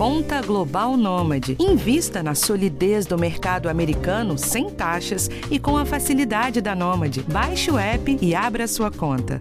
Conta Global Nômade. Invista na solidez do mercado americano sem taxas e com a facilidade da Nômade. Baixe o app e abra sua conta.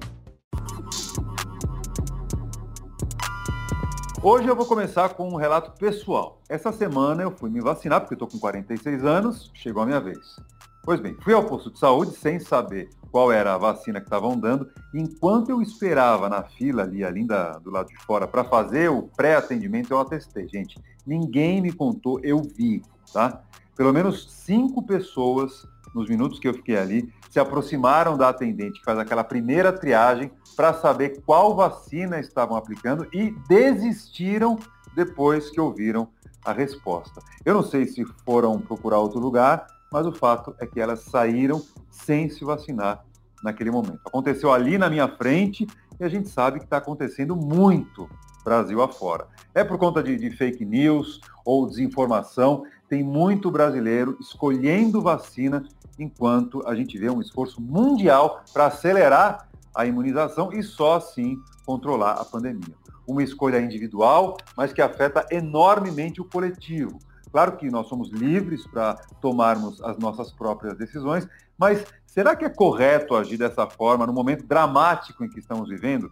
Hoje eu vou começar com um relato pessoal. Essa semana eu fui me vacinar, porque estou com 46 anos, chegou a minha vez. Pois bem, fui ao posto de saúde sem saber qual era a vacina que estavam dando. Enquanto eu esperava na fila ali, ali da, do lado de fora, para fazer o pré-atendimento, eu atestei. Gente, ninguém me contou, eu vi, tá? Pelo menos cinco pessoas, nos minutos que eu fiquei ali, se aproximaram da atendente que faz aquela primeira triagem para saber qual vacina estavam aplicando e desistiram depois que ouviram a resposta. Eu não sei se foram procurar outro lugar, mas o fato é que elas saíram sem se vacinar naquele momento. Aconteceu ali na minha frente e a gente sabe que está acontecendo muito Brasil afora. É por conta de, de, fake news ou desinformação, tem muito brasileiro escolhendo vacina enquanto a gente vê um esforço mundial para acelerar a imunização e só assim controlar a pandemia. Uma escolha individual, mas que afeta enormemente o coletivo. Claro que nós somos livres para tomarmos as nossas próprias decisões, mas será que é correto agir dessa forma no momento dramático em que estamos vivendo?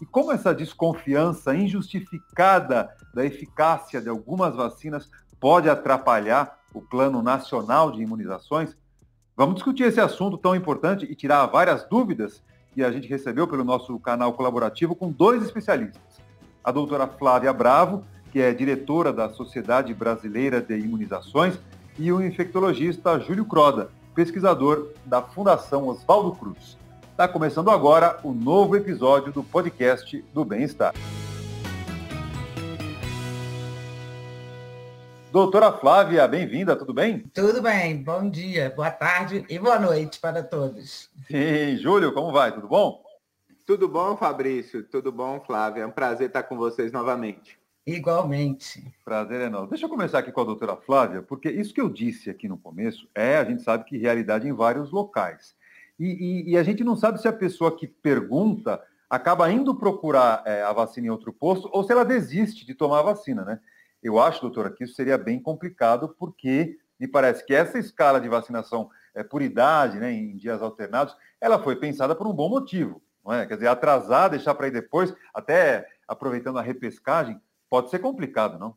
E como essa desconfiança injustificada da eficácia de algumas vacinas pode atrapalhar o Plano Nacional de Imunizações? Vamos discutir esse assunto tão importante e tirar várias dúvidas que a gente recebeu pelo nosso canal colaborativo com dois especialistas. A doutora Flávia Bravo, que é diretora da Sociedade Brasileira de Imunizações, e o infectologista Júlio Croda, pesquisador da Fundação Oswaldo Cruz. Está começando agora o novo episódio do podcast do Bem-Estar. Doutora Flávia, bem-vinda, tudo bem? Tudo bem, bom dia, boa tarde e boa noite para todos. Sim, Júlio, como vai? Tudo bom? Tudo bom, Fabrício? Tudo bom, Flávia? É um prazer estar com vocês novamente. Igualmente. Prazer é nosso. Deixa eu começar aqui com a doutora Flávia, porque isso que eu disse aqui no começo é, a gente sabe que realidade em vários locais. E, e, e a gente não sabe se a pessoa que pergunta acaba indo procurar é, a vacina em outro posto ou se ela desiste de tomar a vacina, né? Eu acho, doutora, que isso seria bem complicado, porque me parece que essa escala de vacinação é, por idade, né, em dias alternados, ela foi pensada por um bom motivo. Não é? Quer dizer, atrasar, deixar para ir depois, até aproveitando a repescagem, pode ser complicado, não?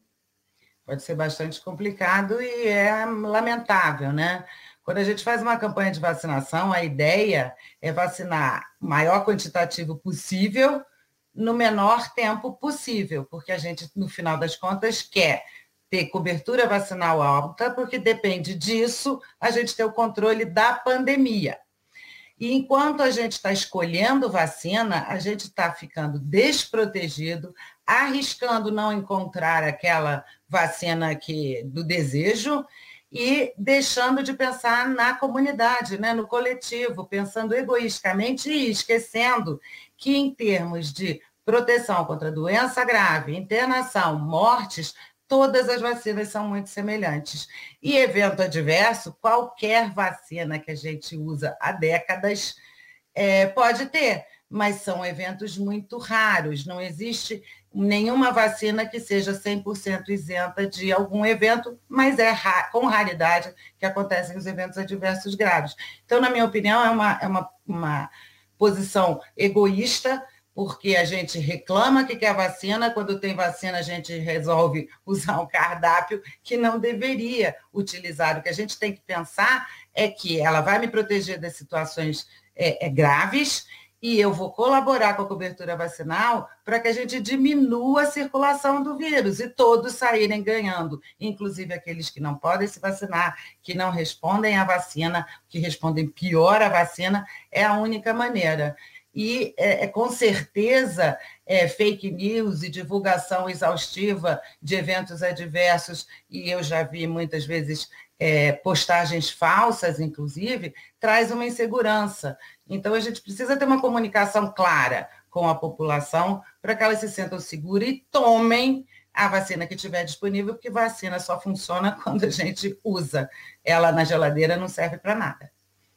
Pode ser bastante complicado e é lamentável, né? Quando a gente faz uma campanha de vacinação, a ideia é vacinar o maior quantitativo possível no menor tempo possível, porque a gente, no final das contas, quer ter cobertura vacinal alta, porque depende disso a gente ter o controle da pandemia. E enquanto a gente está escolhendo vacina, a gente está ficando desprotegido, arriscando não encontrar aquela vacina que do desejo e deixando de pensar na comunidade, né, no coletivo, pensando egoisticamente e esquecendo que em termos de proteção contra doença grave, internação, mortes, todas as vacinas são muito semelhantes. E evento adverso, qualquer vacina que a gente usa há décadas é, pode ter, mas são eventos muito raros. Não existe nenhuma vacina que seja 100% isenta de algum evento, mas é ra com raridade que acontecem os eventos adversos graves. Então, na minha opinião, é uma, é uma, uma posição egoísta porque a gente reclama que quer vacina, quando tem vacina a gente resolve usar um cardápio que não deveria utilizar. O que a gente tem que pensar é que ela vai me proteger das situações é, é, graves e eu vou colaborar com a cobertura vacinal para que a gente diminua a circulação do vírus e todos saírem ganhando, inclusive aqueles que não podem se vacinar, que não respondem à vacina, que respondem pior à vacina, é a única maneira e é, é, com certeza é, fake news e divulgação exaustiva de eventos adversos, e eu já vi muitas vezes é, postagens falsas, inclusive, traz uma insegurança. Então, a gente precisa ter uma comunicação clara com a população para que elas se sintam seguras e tomem a vacina que tiver disponível, porque vacina só funciona quando a gente usa. Ela na geladeira não serve para nada.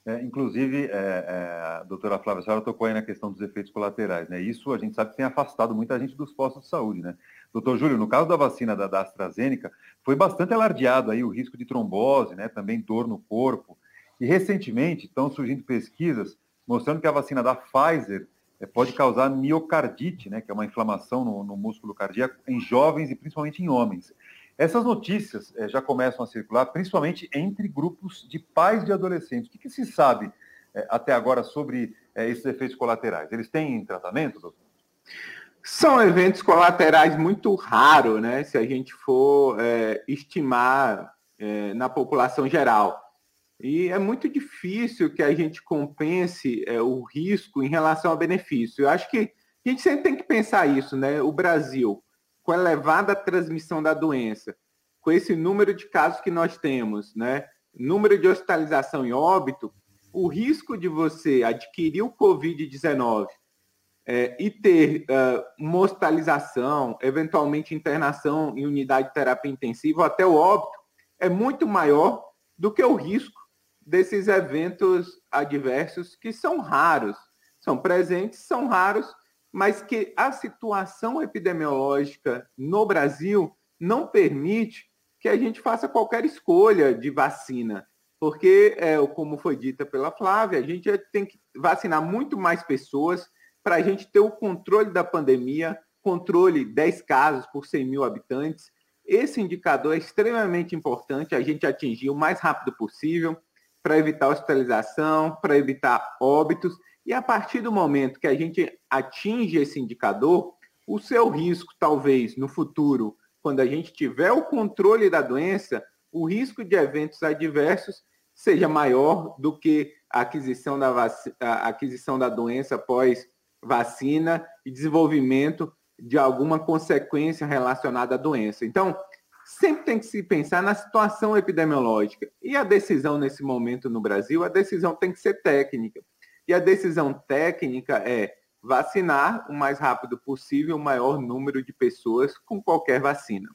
É, inclusive, é, é, a doutora Flávia, a senhora tocou aí na questão dos efeitos colaterais, né? Isso a gente sabe que tem afastado muita gente dos postos de saúde, né? Doutor Júlio, no caso da vacina da, da, AstraZeneca, foi bastante alardeado aí o risco de trombose, né, também dor no corpo. E recentemente estão surgindo pesquisas mostrando que a vacina da Pfizer é, pode causar miocardite, né, que é uma inflamação no, no, músculo cardíaco em jovens e principalmente em homens. Essas notícias é, já começam a circular, principalmente entre grupos de pais de adolescentes. O que, que se sabe é, até agora sobre esses efeitos colaterais? Eles têm tratamento, doutor? São eventos colaterais muito raros, né? Se a gente for estimar na população geral. E é muito difícil que a gente compense é, o risco em relação ao benefício. Eu acho que a gente sempre tem que pensar isso, né? O Brasil, com a elevada transmissão da doença, com esse número de casos que nós temos, né? Número de hospitalização e óbito, o risco de você adquirir o Covid-19 é, e ter uh, uma hospitalização, eventualmente internação em unidade de terapia intensiva, ou até o óbito, é muito maior do que o risco desses eventos adversos que são raros, são presentes, são raros, mas que a situação epidemiológica no Brasil não permite que a gente faça qualquer escolha de vacina, porque, é, como foi dita pela Flávia, a gente tem que vacinar muito mais pessoas, para a gente ter o controle da pandemia, controle 10 casos por 100 mil habitantes. Esse indicador é extremamente importante a gente atingir o mais rápido possível para evitar hospitalização, para evitar óbitos. E a partir do momento que a gente atinge esse indicador, o seu risco, talvez, no futuro, quando a gente tiver o controle da doença, o risco de eventos adversos seja maior do que a aquisição da, a aquisição da doença após vacina e desenvolvimento de alguma consequência relacionada à doença. Então, sempre tem que se pensar na situação epidemiológica. E a decisão nesse momento no Brasil, a decisão tem que ser técnica. E a decisão técnica é vacinar o mais rápido possível o maior número de pessoas com qualquer vacina.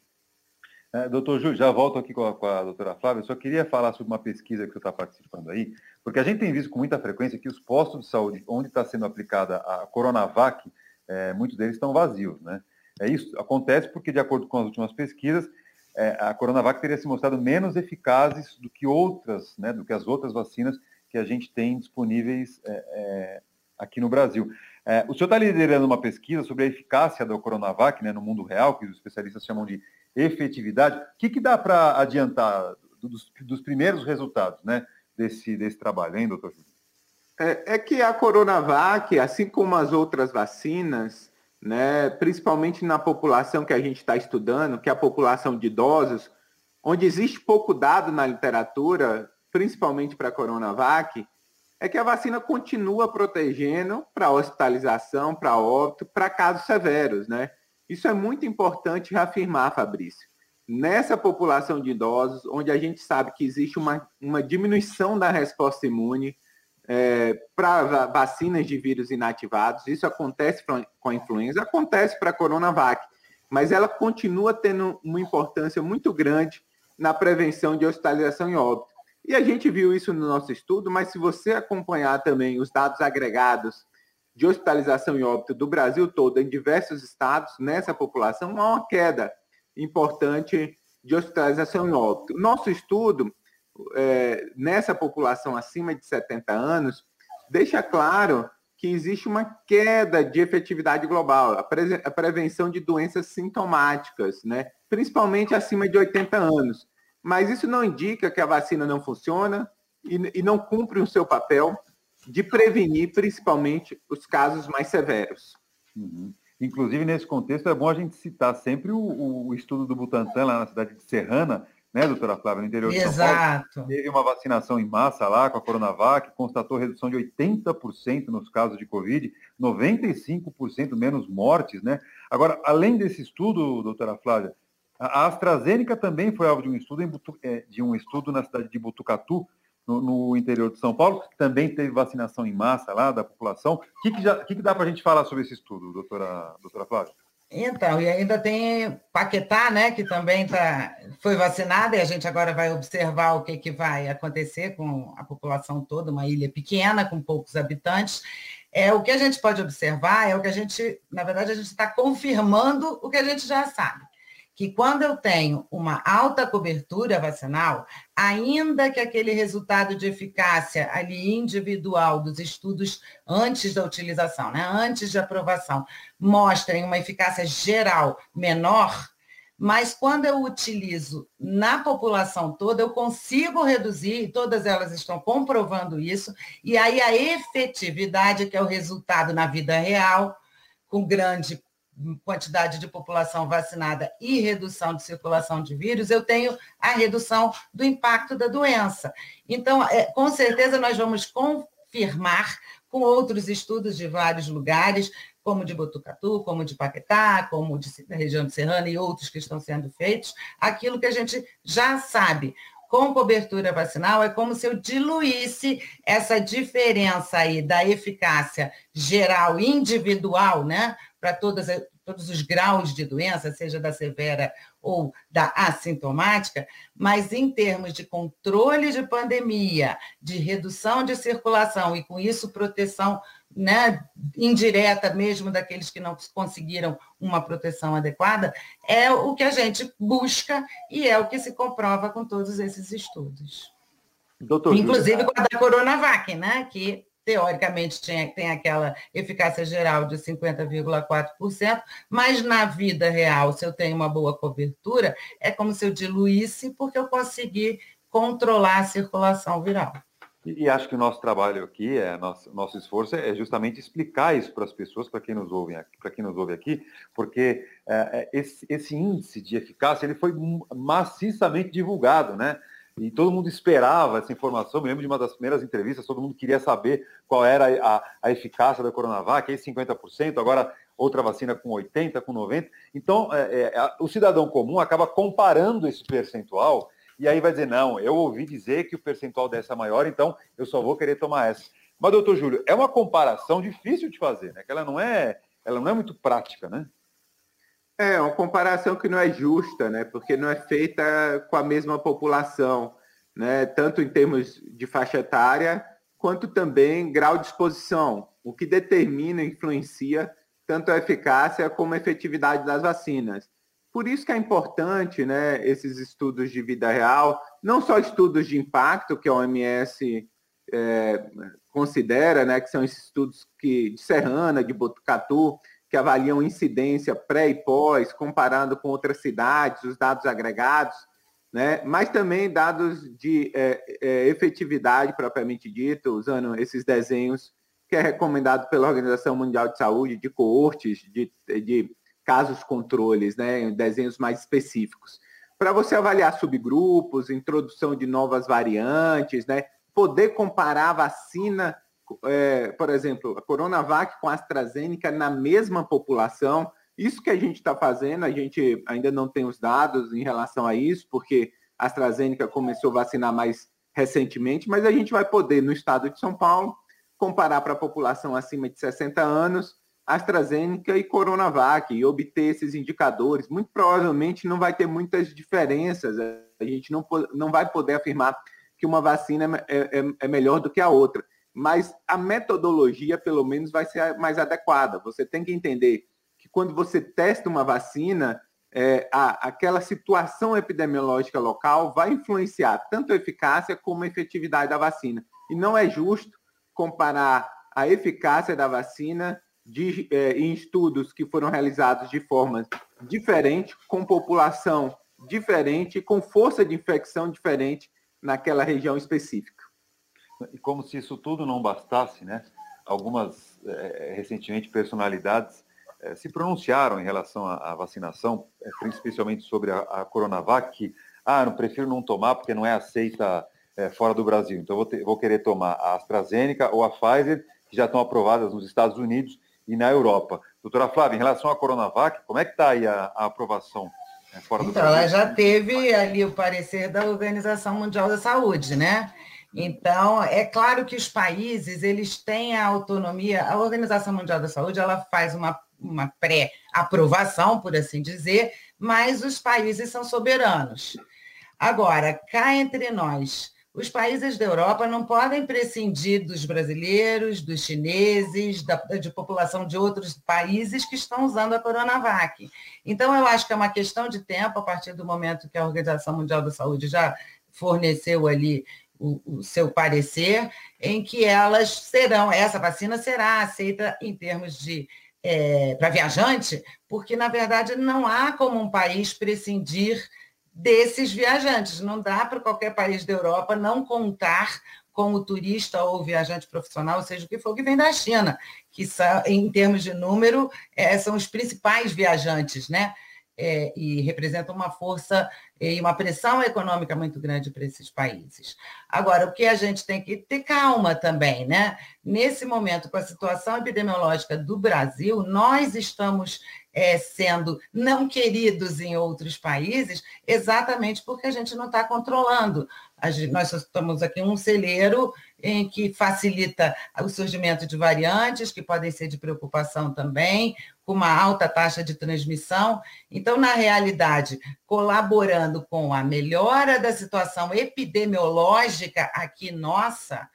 É, doutor Júlio, já volto aqui com a, com a doutora Flávia. Só queria falar sobre uma pesquisa que você está participando aí, porque a gente tem visto com muita frequência que os postos de saúde onde está sendo aplicada a Coronavac, é, muitos deles estão vazios, né? É isso acontece porque, de acordo com as últimas pesquisas, é, a Coronavac teria se mostrado menos eficazes do que outras, né, do que as outras vacinas que a gente tem disponíveis é, é, aqui no Brasil. É, o senhor está liderando uma pesquisa sobre a eficácia da Coronavac né, no mundo real, que os especialistas chamam de efetividade. O que, que dá para adiantar dos, dos, primeiros resultados né, desse, desse trabalho, hein, doutor Júlio? É, é, que a Coronavac, assim como as outras vacinas, né, principalmente na população que a gente está estudando, que é a população de idosos, onde existe pouco dado na literatura, principalmente para a Coronavac, é que a vacina continua protegendo para hospitalização, para óbito, para casos severos, né? Isso é muito importante reafirmar, Fabrício. Nessa população de idosos, onde a gente sabe que existe uma, uma diminuição da resposta imune é, para vacinas de vírus inativados, isso acontece com a influenza, acontece para a Coronavac, mas ela continua tendo uma importância muito grande na prevenção de hospitalização e óbito. E a gente viu isso no nosso estudo, mas se você acompanhar também os dados agregados de hospitalização e óbito do Brasil todo, em diversos estados, nessa população, há uma queda importante de hospitalização e óbito. Nosso estudo, é, nessa população acima de 70 anos, deixa claro que existe uma queda de efetividade global, a, pre a prevenção de doenças sintomáticas, né? principalmente acima de 80 anos. Mas isso não indica que a vacina não funciona e, e não cumpre o seu papel de prevenir principalmente os casos mais severos. Uhum. Inclusive, nesse contexto, é bom a gente citar sempre o, o, estudo do Butantan lá na cidade de Serrana, né, doutora Flávia, no interior de São Exato. Paulo. Teve uma vacinação em massa lá com a Coronavac, constatou redução de 80% nos casos de Covid, 95% menos mortes, né? Agora, além desse estudo, doutora Flávia, a AstraZeneca também foi alvo de um estudo, em, é, de um estudo na cidade de Butucatu, no, no, interior de São Paulo, que também teve vacinação em massa lá da população. O que, que, já, que, que dá para a gente falar sobre esse estudo, doutora, doutora Flávia? Então, e ainda tem Paquetá, né, que também tá, foi vacinada, e a gente agora vai observar o que, que vai acontecer com a população toda, uma ilha pequena, com poucos habitantes. É, o que a gente pode observar é o que a gente, na verdade, a gente está confirmando o que a gente já sabe. Que quando eu tenho uma alta cobertura vacinal, ainda que aquele resultado de eficácia ali individual dos estudos antes da utilização, né, antes de aprovação, mostrem uma eficácia geral menor, mas quando eu utilizo na população toda, eu consigo reduzir, e todas elas estão comprovando isso, e aí a efetividade, que é o resultado na vida real, com grande quantidade de população vacinada e redução de circulação de vírus, eu tenho a redução do impacto da doença. Então, é, com certeza, nós vamos confirmar com outros estudos de vários lugares, como de Botucatu, como de Paquetá, como de, da região de Serrana e outros que estão sendo feitos, aquilo que a gente já sabe. Com cobertura vacinal, é como se eu diluísse essa diferença aí da eficácia geral individual, né, para todas todos os graus de doença, seja da severa ou da assintomática, mas em termos de controle de pandemia, de redução de circulação e com isso proteção né, indireta mesmo daqueles que não conseguiram uma proteção adequada, é o que a gente busca e é o que se comprova com todos esses estudos. Doutor Inclusive com a da Coronavac, né, que teoricamente tinha, tem aquela eficácia geral de 50,4%, mas na vida real, se eu tenho uma boa cobertura, é como se eu diluísse, porque eu consegui controlar a circulação viral. E, e acho que o nosso trabalho aqui, é, nosso, nosso esforço é justamente explicar isso para as pessoas, para quem nos ouve, para quem nos ouve aqui, porque é, é, esse, esse índice de eficácia ele foi maciçamente divulgado, né? E todo mundo esperava essa informação. Me lembro de uma das primeiras entrevistas, todo mundo queria saber qual era a, a eficácia da Coronavac, aí 50%, agora outra vacina com 80%, com 90%. Então, é, é, o cidadão comum acaba comparando esse percentual e aí vai dizer, não, eu ouvi dizer que o percentual dessa é maior, então eu só vou querer tomar essa. Mas, doutor Júlio, é uma comparação difícil de fazer, né? Que ela não é, ela não é muito prática, né? É, uma comparação que não é justa, né? Porque não é feita com a mesma população, né? Tanto em termos de faixa etária, quanto também grau de exposição, o que determina e influencia tanto a eficácia como a efetividade das vacinas. Por isso que é importante, né, esses estudos de vida real, não só estudos de impacto que a OMS é, considera, né, que são esses estudos que, de Serrana, de Botucatu, que avaliam incidência pré e pós, comparando com outras cidades, os dados agregados, né? mas também dados de é, é, efetividade propriamente dito, usando esses desenhos que é recomendado pela Organização Mundial de Saúde, de coortes, de, de casos controles, né? desenhos mais específicos. Para você avaliar subgrupos, introdução de novas variantes, né? poder comparar a vacina é, por exemplo, a Coronavac com a AstraZeneca na mesma população. Isso que a gente está fazendo, a gente ainda não tem os dados em relação a isso, porque a AstraZeneca começou a vacinar mais recentemente, mas a gente vai poder, no estado de São Paulo, comparar para a população acima de 60 anos, AstraZeneca e Coronavac, e obter esses indicadores. Muito provavelmente não vai ter muitas diferenças, a gente não, não vai poder afirmar que uma vacina é, é, é melhor do que a outra mas a metodologia, pelo menos, vai ser mais adequada. Você tem que entender que quando você testa uma vacina, é, a, aquela situação epidemiológica local vai influenciar tanto a eficácia como a efetividade da vacina. E não é justo comparar a eficácia da vacina de, é, em estudos que foram realizados de forma diferente, com população diferente, com força de infecção diferente naquela região específica. E como se isso tudo não bastasse, né? algumas, é, recentemente, personalidades é, se pronunciaram em relação à, à vacinação, é, especialmente sobre a, a, Coronavac, que, ah, não prefiro não tomar porque não é aceita fora do Brasil. Então, vou, ter, vou querer tomar a AstraZeneca ou a Pfizer, que já estão aprovadas nos Estados Unidos e na Europa. Doutora Flávia, em relação à Coronavac, como é que está aí a, a aprovação fora do então, Brasil? Então, ela já teve ali o parecer da Organização Mundial da Saúde, né? Então, é claro que os países, eles têm a autonomia, a Organização Mundial da Saúde, ela faz uma, uma pré-aprovação, por assim dizer, mas os países são soberanos. Agora, cá entre nós, os países da Europa não podem prescindir dos brasileiros, dos chineses, da, de população de outros países que estão usando a Coronavac. Então, eu acho que é uma questão de tempo, a partir do momento que a Organização Mundial da Saúde já forneceu ali o, o, seu parecer, em que elas serão, essa vacina será aceita em termos de é, para viajante, porque na verdade não há como um país prescindir desses viajantes. Não dá para qualquer país da Europa não contar com o turista ou viajante profissional, seja o que for, que vem da China, que são, em termos de número, é, são os principais viajantes, né? É, e representam uma força e uma pressão econômica muito grande para esses países. Agora, o que a gente tem que ter calma também, né? Nesse momento, com a situação epidemiológica do Brasil, nós estamos é, sendo não queridos em outros países, exatamente porque a gente não está controlando. Gente, nós estamos aqui um celeiro em que facilita o surgimento de variantes, que podem ser de preocupação também, com uma alta taxa de transmissão. Então, na realidade, colaborando com a melhora da situação epidemiológica aqui nossa,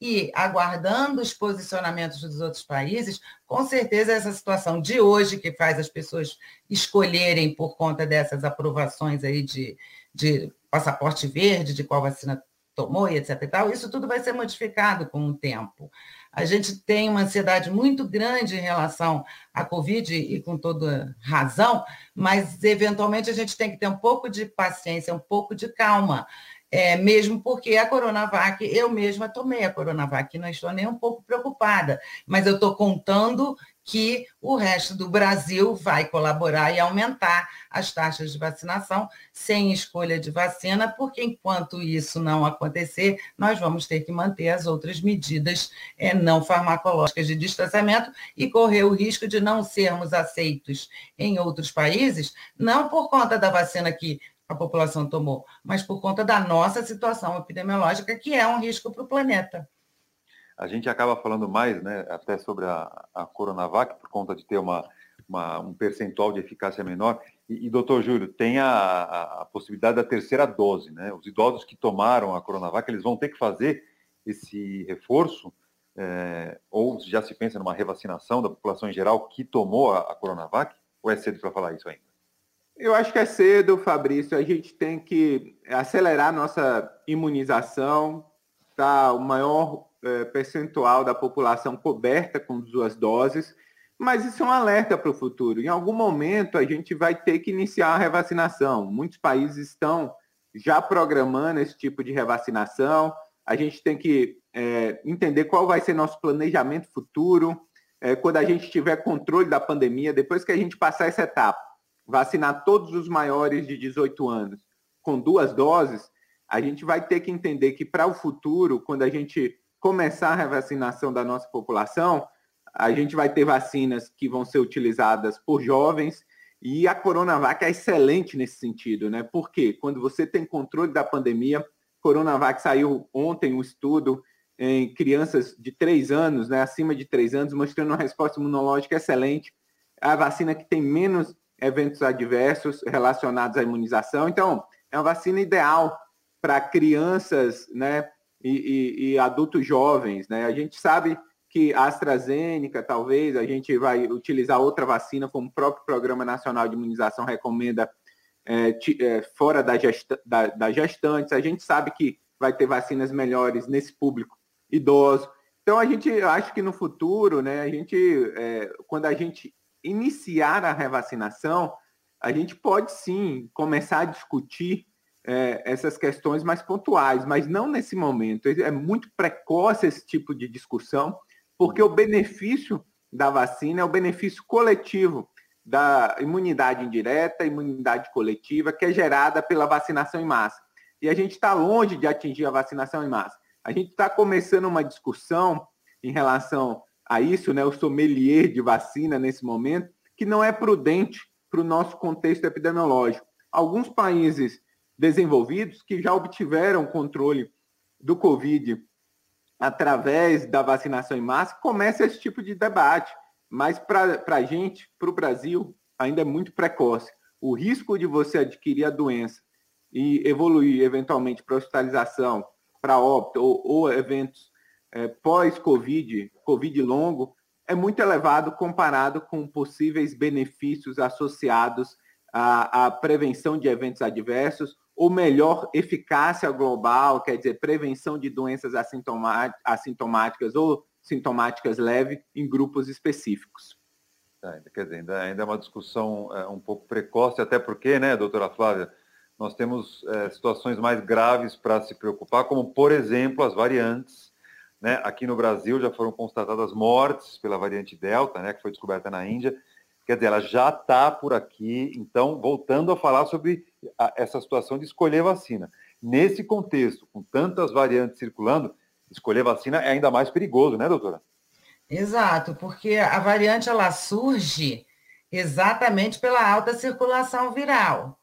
e aguardando os posicionamentos dos outros países, com certeza essa situação de hoje, que faz as pessoas escolherem por conta dessas aprovações aí de, de passaporte verde, de qual vacina tomou e etc. E tal, isso tudo vai ser modificado com o tempo. A gente tem uma ansiedade muito grande em relação à Covid e com toda razão, mas eventualmente a gente tem que ter um pouco de paciência, um pouco de calma. É, mesmo porque a Coronavac, eu mesma tomei a Coronavac, não estou nem um pouco preocupada, mas eu estou contando que o resto do Brasil vai colaborar e aumentar as taxas de vacinação sem escolha de vacina, porque enquanto isso não acontecer, nós vamos ter que manter as outras medidas é, não farmacológicas de distanciamento e correr o risco de não sermos aceitos em outros países, não por conta da vacina que a população tomou, mas por conta da nossa situação epidemiológica, que é um risco para o planeta. A gente acaba falando mais, né, até sobre a, a Coronavac, por conta de ter uma, uma, um percentual de eficácia menor. E, e doutor Júlio, tem a, a, a, possibilidade da terceira dose, né? Os idosos que tomaram a Coronavac, eles vão ter que fazer esse reforço, é, ou já se pensa numa revacinação da população em geral que tomou a, a Coronavac? Ou é cedo para falar isso ainda? Eu acho que é cedo, Fabrício. A gente tem que acelerar nossa imunização, tá? O maior é, percentual da população coberta com duas doses, mas isso é um alerta para o futuro. Em algum momento a gente vai ter que iniciar a revacinação. Muitos países estão já programando esse tipo de revacinação. A gente tem que é, entender qual vai ser nosso planejamento futuro, é, quando a gente tiver controle da pandemia, depois que a gente passar essa etapa vacinar todos os maiores de 18 anos com duas doses, a gente vai ter que entender que para o futuro, quando a gente começar a revacinação da nossa população, a gente vai ter vacinas que vão ser utilizadas por jovens e a Coronavac é excelente nesse sentido, né? Porque quando você tem controle da pandemia, Coronavac saiu ontem um estudo em crianças de três anos, né, acima de três anos, mostrando uma resposta imunológica excelente. É a vacina que tem menos eventos adversos relacionados à imunização. Então, é uma vacina ideal para crianças né, e, e, e, adultos jovens. Né? A gente sabe que a AstraZeneca, talvez, a gente vai utilizar outra vacina, como o próprio Programa Nacional de Imunização recomenda, é, é, fora da, gesta, da, da gestantes. A gente sabe que vai ter vacinas melhores nesse público idoso. Então, a gente acha que no futuro, né, a gente, é, quando a gente iniciar a revacinação, a gente pode sim começar a discutir é, essas questões mais pontuais, mas não nesse momento. É muito precoce esse tipo de discussão, porque o benefício da vacina é o benefício coletivo da imunidade indireta, imunidade coletiva, que é gerada pela vacinação em massa. E a gente está longe de atingir a vacinação em massa. A gente está começando uma discussão em relação a isso, né, o sommelier de vacina nesse momento, que não é prudente para o nosso contexto epidemiológico. Alguns países desenvolvidos que já obtiveram controle do Covid através da vacinação em massa, começa esse tipo de debate. Mas para a gente, para o Brasil, ainda é muito precoce. O risco de você adquirir a doença e evoluir eventualmente para hospitalização para óbito ou, ou eventos é, pós-Covid, Covid longo, é muito elevado comparado com possíveis benefícios associados à, à prevenção de eventos adversos ou melhor eficácia global, quer dizer, prevenção de doenças assintomáticas ou sintomáticas leves em grupos específicos. É, quer dizer, ainda, ainda é uma discussão é, um pouco precoce, até porque, né, doutora Flávia, nós temos é, situações mais graves para se preocupar, como, por exemplo, as variantes. Né? Aqui no Brasil já foram constatadas mortes pela variante Delta, né, que foi descoberta na Índia. Quer dizer, ela já está por aqui. Então, voltando a falar sobre a, essa situação de escolher vacina. Nesse contexto, com tantas variantes circulando, escolher vacina é ainda mais perigoso, né, doutora? Exato, porque a variante ela surge exatamente pela alta circulação viral.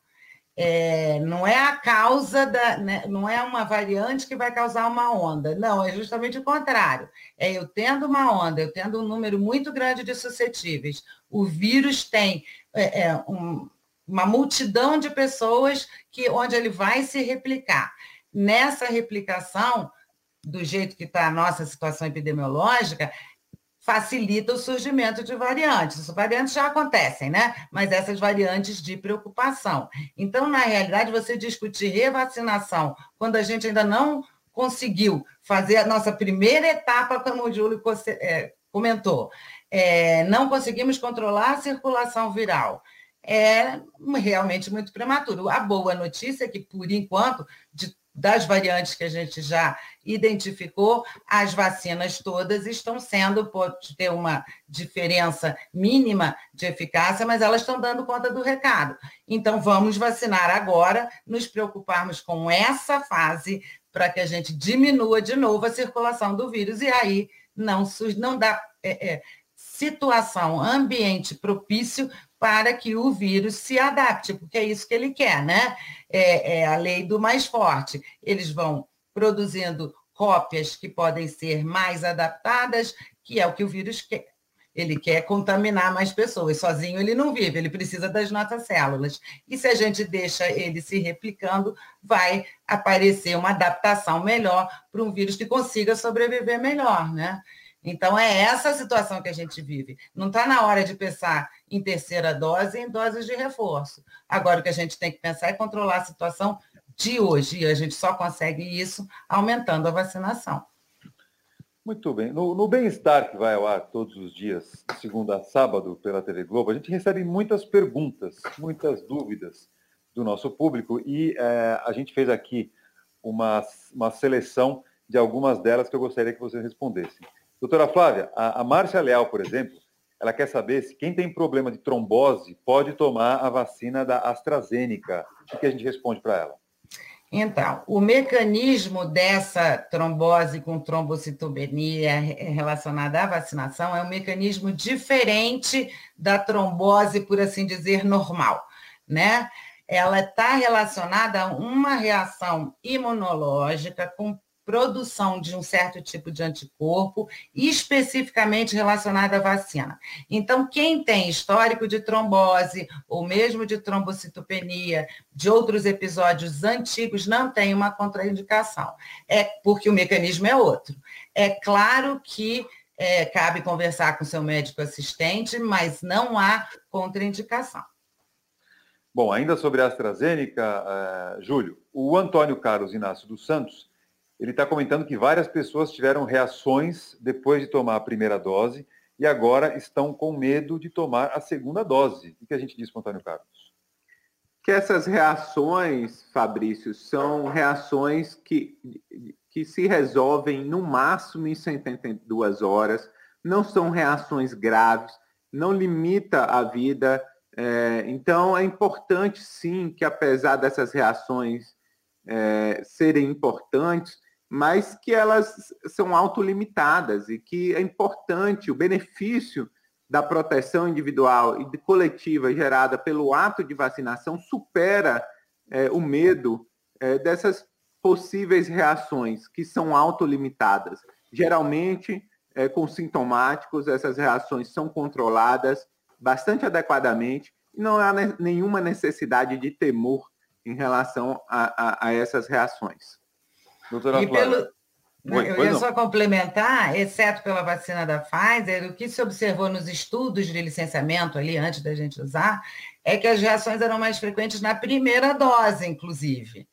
É, não é a causa da, né, não é uma variante que vai causar uma onda, não, é justamente o contrário. É eu tendo uma onda, eu tendo um número muito grande de suscetíveis, o vírus tem é, é, um, uma multidão de pessoas que onde ele vai se replicar. Nessa replicação, do jeito que está a nossa situação epidemiológica, facilita o surgimento de variantes. As variantes já acontecem, né? Mas essas variantes de preocupação. Então, na realidade, você discutir revacinação quando a gente ainda não conseguiu fazer a nossa primeira etapa, como o Júlio é, comentou, é, não conseguimos controlar a circulação viral é realmente muito prematuro. A boa notícia é que, por enquanto, de, das variantes que a gente já identificou, as vacinas todas estão sendo, pode ter uma diferença mínima de eficácia, mas elas estão dando conta do recado. Então, vamos vacinar agora, nos preocuparmos com essa fase para que a gente diminua de novo a circulação do vírus e aí não, não dá é, é, situação, ambiente propício para que o vírus se adapte, porque é isso que ele quer, né? É, é, a lei do mais forte. Eles vão produzindo cópias que podem ser mais adaptadas, que é o que o vírus quer. Ele quer contaminar mais pessoas. Sozinho ele não vive, ele precisa das nossas células. E se a gente deixa ele se replicando, vai aparecer uma adaptação melhor para um vírus que consiga sobreviver melhor, né? Então, é essa a situação que a gente vive. Não está na hora de pensar em terceira dose e em doses de reforço. Agora, o que a gente tem que pensar é controlar a situação de hoje, e a gente só consegue isso aumentando a vacinação. Muito bem. No, no Bem-Estar, que vai ao ar todos os dias, segunda a sábado, pela TV Globo, a gente recebe muitas perguntas, muitas dúvidas do nosso público, e é, a gente fez aqui uma, uma seleção de algumas delas que eu gostaria que vocês respondessem. Doutora Flávia, a, a Márcia Leal, por exemplo, ela quer saber se quem tem problema de trombose pode tomar a vacina da AstraZeneca. O que a gente responde para ela? Então, o mecanismo dessa trombose com trombocitopenia relacionada à vacinação é um mecanismo diferente da trombose, por assim dizer, normal, né? Ela está relacionada a uma reação imunológica com produção de um certo tipo de anticorpo, especificamente relacionado à vacina. Então, quem tem histórico de trombose, ou mesmo de trombocitopenia, de outros episódios antigos, não tem uma contraindicação. É porque o mecanismo é outro. É claro que é, cabe conversar com seu médico assistente, mas não há contraindicação. Bom, ainda sobre a AstraZeneca, uh, Júlio, o Antônio Carlos Inácio dos Santos ele está comentando que várias pessoas tiveram reações depois de tomar a primeira dose e agora estão com medo de tomar a segunda dose. O que a gente diz, Antônio Carlos? Que essas reações, Fabrício, são reações que, que se resolvem no máximo em 72 horas, não são reações graves, não limita a vida. É, então, é importante, sim, que apesar dessas reações é, serem importantes, mas que elas são autolimitadas e que é importante o benefício da proteção individual e coletiva gerada pelo ato de vacinação supera é, o medo é, dessas possíveis reações que são autolimitadas. Geralmente, é, com sintomáticos, essas reações são controladas bastante adequadamente e não há nenhuma necessidade de temor em relação a, a, a essas reações. Doutora e. Pelo... Oi, eu ia só complementar, exceto pela vacina da Pfizer, o que se observou nos estudos de licenciamento ali, antes da gente usar, é que as reações eram mais frequentes na primeira dose, inclusive.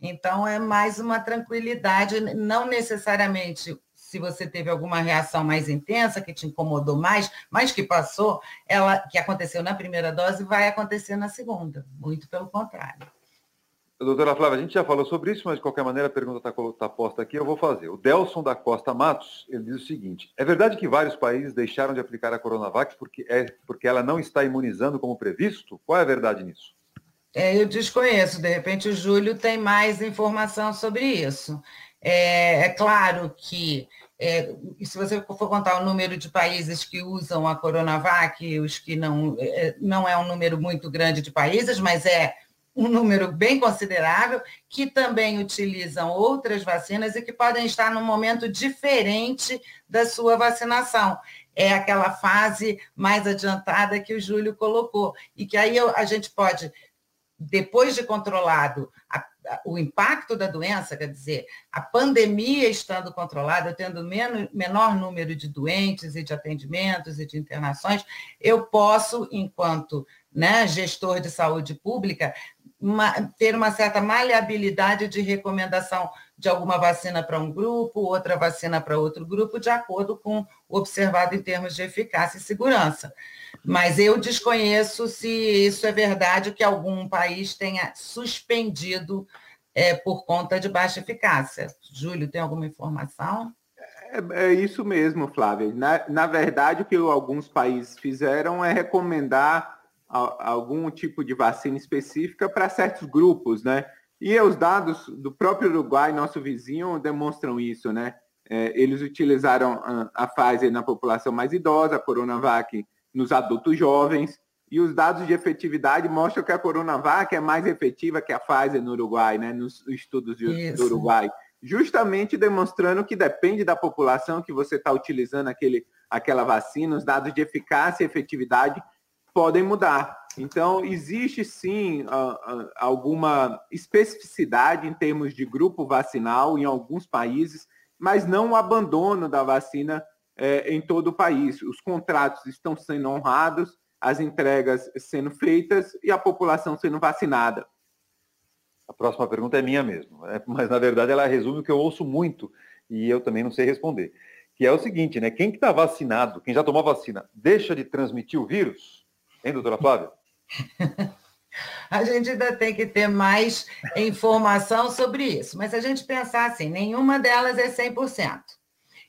Então, é mais uma tranquilidade, não necessariamente se você teve alguma reação mais intensa, que te incomodou mais, mas que passou, ela que aconteceu na primeira dose, vai acontecer na segunda. Muito pelo contrário. Doutora Flávia, a gente já falou sobre isso, mas de qualquer maneira a pergunta está tá posta aqui, eu vou fazer. O Delson da Costa Matos, ele diz o seguinte, é verdade que vários países deixaram de aplicar a Coronavac porque, é, porque ela não está imunizando como previsto? Qual é a verdade nisso? É, eu desconheço, de repente o Júlio tem mais informação sobre isso. É, é claro que, é, se você for contar o número de países que usam a Coronavac, os que não, é, não é um número muito grande de países, mas é um número bem considerável, que também utilizam outras vacinas e que podem estar num momento diferente da sua vacinação. É aquela fase mais adiantada que o Júlio colocou. E que aí a gente pode depois de controlado a, o impacto da doença, quer dizer, a pandemia estando controlada, tendo menos, menor número de doentes e de atendimentos e de internações, eu posso, enquanto né, gestor de saúde pública, ter uma certa maleabilidade de recomendação de alguma vacina para um grupo, outra vacina para outro grupo, de acordo com o observado em termos de eficácia e segurança. Mas eu desconheço se isso é verdade que algum país tenha suspendido é, por conta de baixa eficácia. Júlio, tem alguma informação? É, é isso mesmo, Flávia. Na, na verdade, o que alguns países fizeram é recomendar algum tipo de vacina específica para certos grupos, né? E os dados do próprio Uruguai, nosso vizinho, demonstram isso, né? É, eles utilizaram a, a Pfizer na população mais idosa, a Coronavac nos adultos jovens, e os dados de efetividade mostram que a Coronavac é mais efetiva que a Pfizer no Uruguai, né, nos estudos de, do Uruguai. Justamente demonstrando que depende da população que você está utilizando aquele, aquela vacina, os dados de eficácia e efetividade podem mudar. Então, existe sim uh, uh, alguma especificidade em termos de grupo vacinal em alguns países, mas não o abandono da vacina é, em todo o país. Os contratos estão sendo honrados, as entregas sendo feitas e a população sendo vacinada. A próxima pergunta é minha mesmo, né? mas na verdade ela resume o que eu ouço muito e eu também não sei responder. Que é o seguinte, né? Quem que está vacinado, quem já tomou vacina, deixa de transmitir o vírus? Hein, doutora Flávia? A gente ainda tem que ter mais informação sobre isso. Mas a gente pensar assim, nenhuma delas é 100%.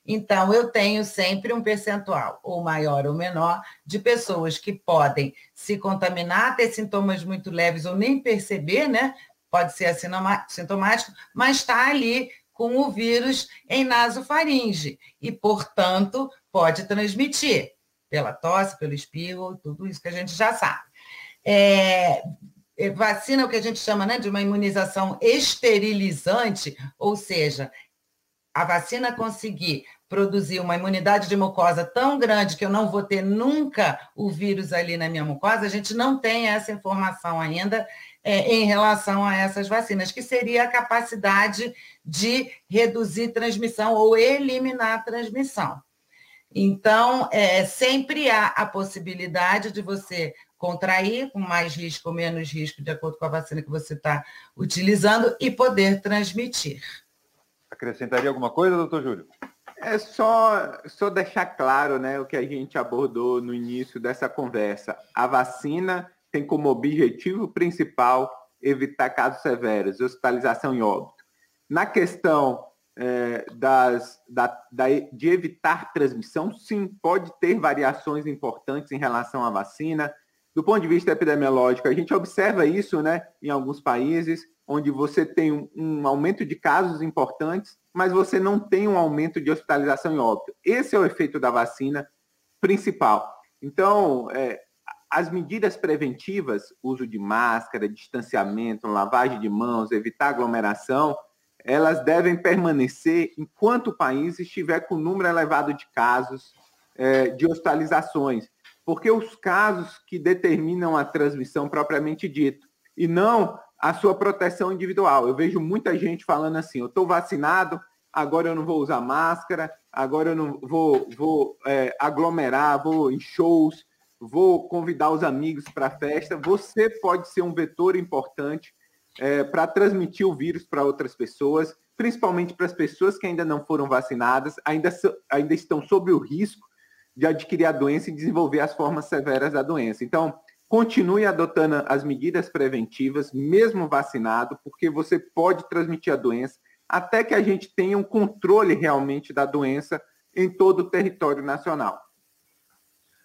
Então, eu tenho sempre um percentual, ou maior ou menor, de pessoas que podem se contaminar, ter sintomas muito leves ou nem perceber, né? Pode ser assintomático, mas está ali com o vírus em nasofaringe e, portanto, pode transmitir pela tosse, pelo espirro, tudo isso que a gente já sabe. É, é vacina é o que a gente chama né, de uma imunização esterilizante, ou seja, a vacina conseguir produzir uma imunidade de mucosa tão grande que eu não vou ter nunca o vírus ali na minha mucosa, a gente não tem essa informação ainda é, em relação a essas vacinas, que seria a capacidade de reduzir transmissão ou eliminar transmissão. Então, é, sempre há a possibilidade de você contrair com mais risco ou menos risco, de acordo com a vacina que você está utilizando, e poder transmitir. Acrescentaria alguma coisa, doutor Júlio? É só, só deixar claro né, o que a gente abordou no início dessa conversa. A vacina tem como objetivo principal evitar casos severos, hospitalização e óbito. Na questão é, das, da, da, de evitar transmissão, sim, pode ter variações importantes em relação à vacina. Do ponto de vista epidemiológico, a gente observa isso né, em alguns países, onde você tem um, um aumento de casos importantes, mas você não tem um aumento de hospitalização e óbito. Esse é o efeito da vacina principal. Então, é, as medidas preventivas, uso de máscara, distanciamento, lavagem de mãos, evitar aglomeração, elas devem permanecer enquanto o país estiver com número elevado de casos é, de hospitalizações, porque os casos que determinam a transmissão propriamente dito, e não a sua proteção individual. Eu vejo muita gente falando assim, eu estou vacinado, agora eu não vou usar máscara, agora eu não vou, vou é, aglomerar, vou em shows, vou convidar os amigos para a festa. Você pode ser um vetor importante é, para transmitir o vírus para outras pessoas, principalmente para as pessoas que ainda não foram vacinadas, ainda, ainda estão sob o risco de adquirir a doença e desenvolver as formas severas da doença. Então, continue adotando as medidas preventivas, mesmo vacinado, porque você pode transmitir a doença até que a gente tenha um controle realmente da doença em todo o território nacional.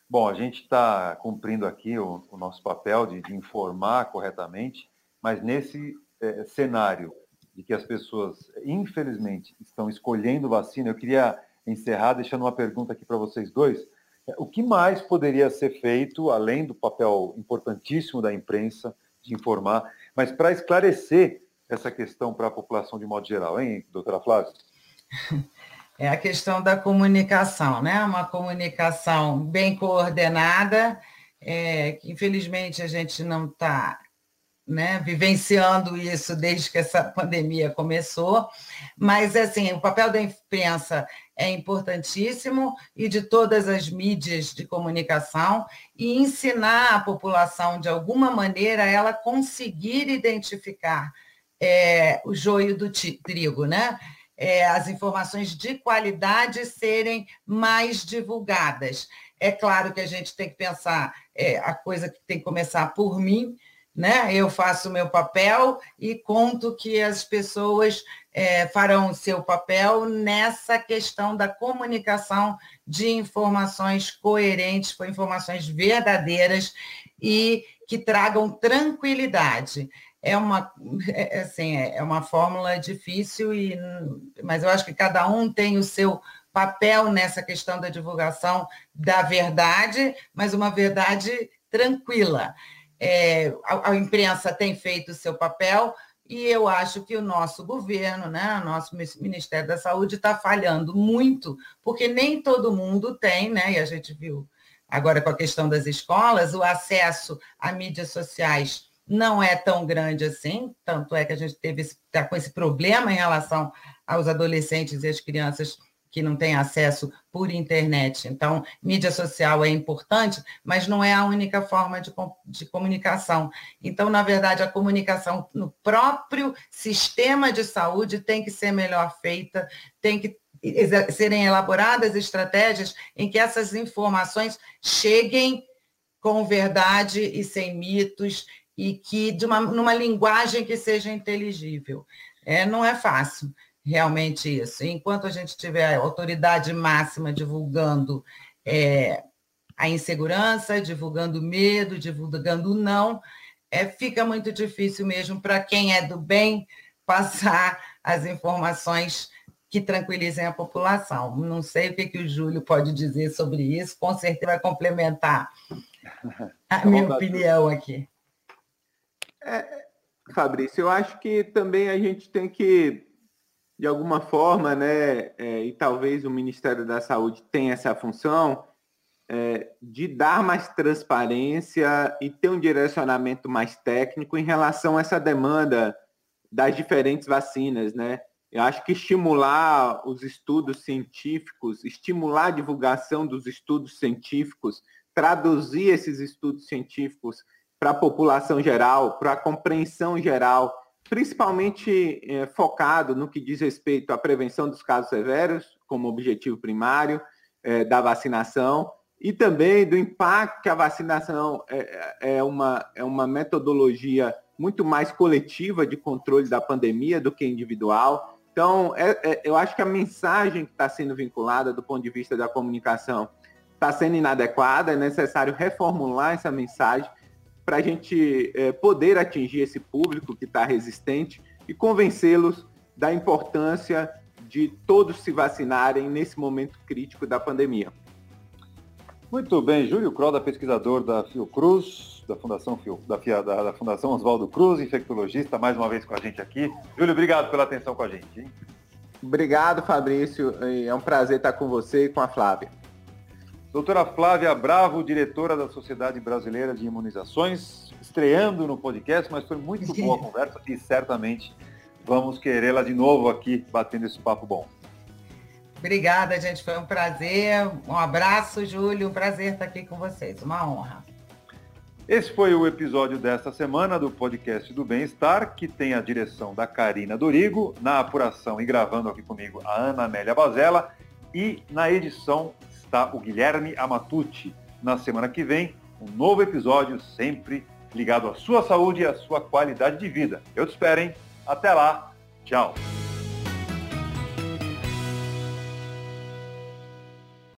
Bom, a gente está cumprindo aqui o, o, nosso papel de, de, informar corretamente, mas nesse é, cenário de que as pessoas, infelizmente, estão escolhendo vacina, eu queria encerrar deixando uma pergunta aqui para vocês dois. É, o que mais poderia ser feito, além do papel importantíssimo da imprensa de informar, mas para esclarecer essa questão para a população de modo geral, hein, doutora Flávia? É a questão da comunicação, né? Uma comunicação bem coordenada, é, infelizmente a gente não está né, vivenciando isso desde que essa pandemia começou, mas assim, o papel da imprensa é importantíssimo e de todas as mídias de comunicação e ensinar a população de alguma maneira ela conseguir identificar é, o joio do trigo, né? É, as informações de qualidade serem mais divulgadas. É claro que a gente tem que pensar é, a coisa que tem que começar por mim, né? Eu faço o meu papel e conto que as pessoas é, farão o seu papel nessa questão da comunicação de informações coerentes, com informações verdadeiras e que tragam tranquilidade é uma, é, é, assim, é, é uma fórmula difícil, e, mas eu acho que cada um tem o seu papel nessa questão da divulgação da verdade, mas uma verdade tranquila. É, a, a, imprensa tem feito o seu papel e eu acho que o nosso governo, né, o nosso Ministério da Saúde está falhando muito, porque nem todo mundo tem, né, e a gente viu agora com a questão das escolas, o acesso a mídias sociais não é tão grande assim, tanto é que a gente teve está com esse problema em relação aos adolescentes e as crianças que não têm acesso por internet. Então, mídia social é importante, mas não é a única forma de, de comunicação. Então, na verdade, a comunicação no próprio sistema de saúde tem que ser melhor feita, tem que serem elaboradas estratégias em que essas informações cheguem com verdade e sem mitos e que de uma, numa linguagem que seja inteligível. É, não é fácil realmente isso. Enquanto a gente tiver a autoridade máxima divulgando é, a insegurança, divulgando o medo, divulgando o não, é, fica muito difícil mesmo para quem é do bem passar as informações que tranquilizem a população. Não sei o que, que o Júlio pode dizer sobre isso, com certeza vai complementar a minha opinião aqui. É, Fabrício, eu acho que também a gente tem que, de alguma forma, né, é, e talvez o Ministério da Saúde tenha essa função, é, de dar mais transparência e ter um direcionamento mais técnico em relação a essa demanda das diferentes vacinas, né? Eu acho que estimular os estudos científicos, estimular a divulgação dos estudos científicos, traduzir esses estudos científicos para a população geral, para a compreensão geral, principalmente é, focado no que diz respeito à prevenção dos casos severos, como objetivo primário é, da vacinação, e também do impacto que a vacinação é, é, uma, é uma metodologia muito mais coletiva de controle da pandemia do que individual. Então, é, é, eu acho que a mensagem que está sendo vinculada do ponto de vista da comunicação está sendo inadequada, é necessário reformular essa mensagem para a gente é, poder atingir esse público que está resistente e convencê-los da importância de todos se vacinarem nesse momento crítico da pandemia. Muito bem, Júlio Croda, pesquisador da Fiocruz, da Fundação, Fio, da, da, da Fundação Oswaldo Cruz, infectologista, mais uma vez com a gente aqui. Júlio, obrigado pela atenção com a gente. Hein? Obrigado, Fabrício. É um prazer estar com você e com a Flávia. Doutora Flávia Bravo, diretora da Sociedade Brasileira de Imunizações, estreando no podcast, mas foi muito boa a conversa e certamente vamos querê-la de novo aqui, batendo esse papo bom. Obrigada, gente. Foi um prazer. Um abraço, Júlio. Um prazer estar aqui com vocês. Uma honra. Esse foi o episódio desta semana do podcast do Bem-Estar, que tem a direção da Karina Dorigo, na apuração e gravando aqui comigo a Ana Amélia Bazella e na edição está o Guilherme Amatucci. Na semana que vem, um novo episódio sempre ligado à sua saúde e à sua qualidade de vida. Eu te espero, hein? Até lá. Tchau.